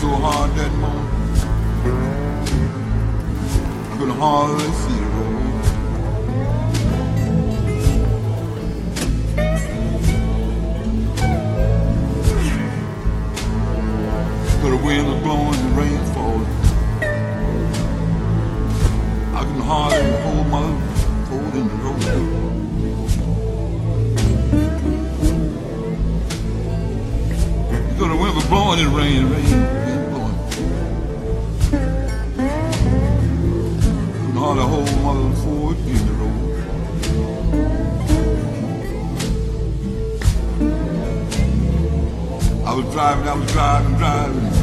so hard that morning. I could hardly see her. blowing and rain, rain, rain blowing. Couldn't hardly hold my little Ford in the road. I was driving, I was driving, driving.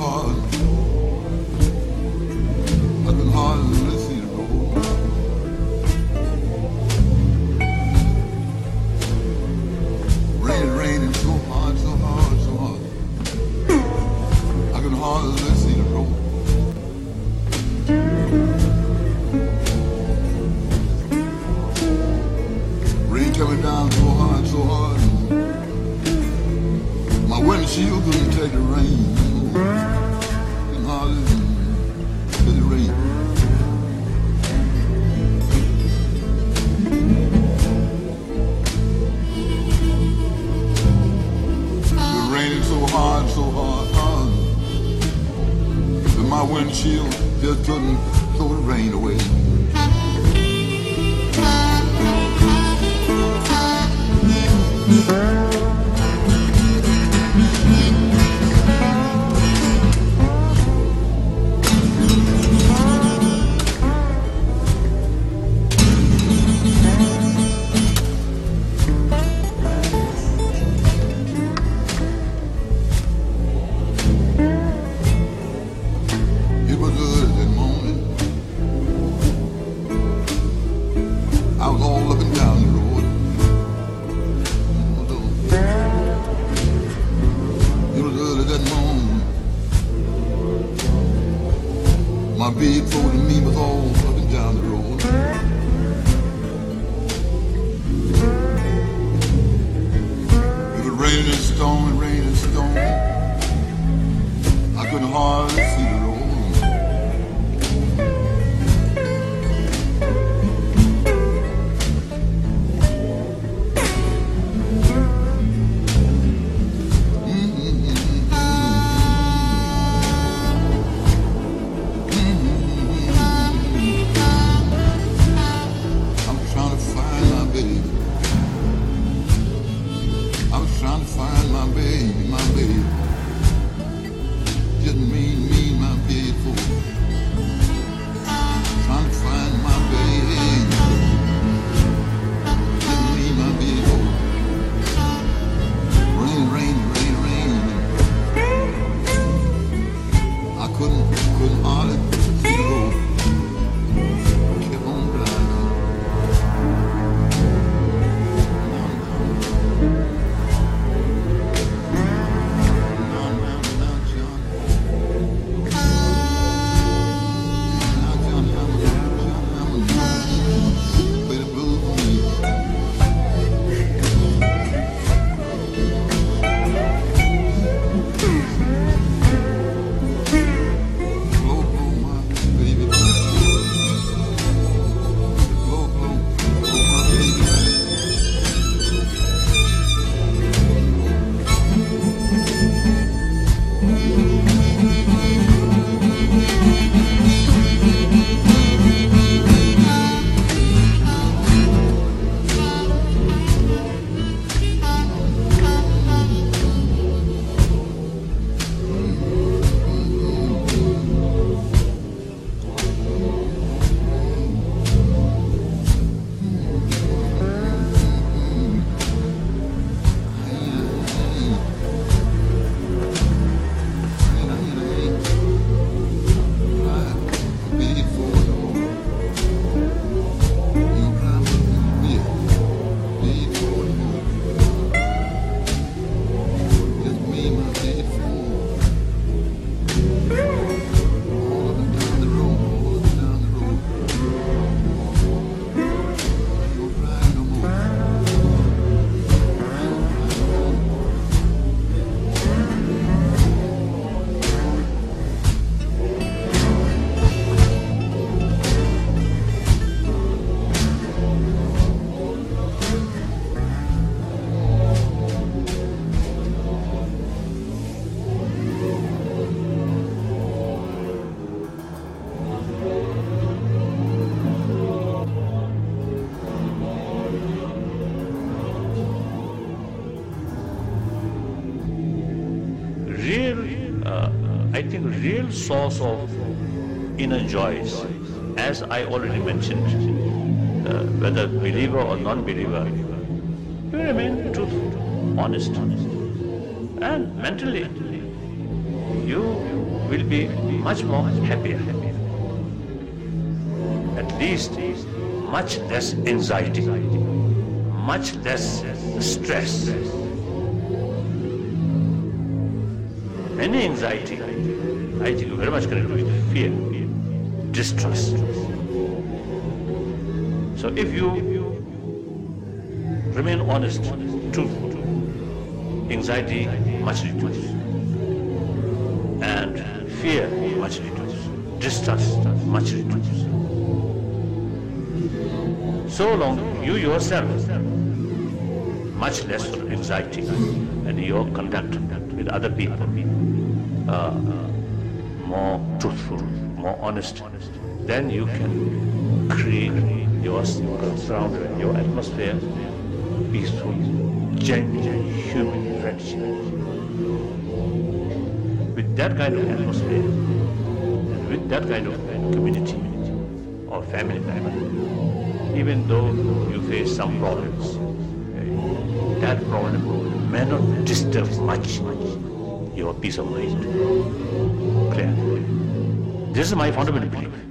one. good horse, I real source of inner joys, as I already mentioned, uh, whether believer or non-believer, you remain truthful, honest, and mentally you will be much more happier. At least much less anxiety, much less stress. Any anxiety, I think you very much connected with fear, distrust. So if you remain honest, truthful, anxiety much reduced, and fear much reduced, distrust much reduced. So long you yourself much less anxiety. And your conduct with other people uh, more truthful, more honest, then you can create your surrounding, your atmosphere peaceful, genuine human friendship. With that kind of atmosphere, and with that kind of community or family member, even though you face some problems, that problem may not disturb much, much your peace of mind. Clear? This is my fundamental belief.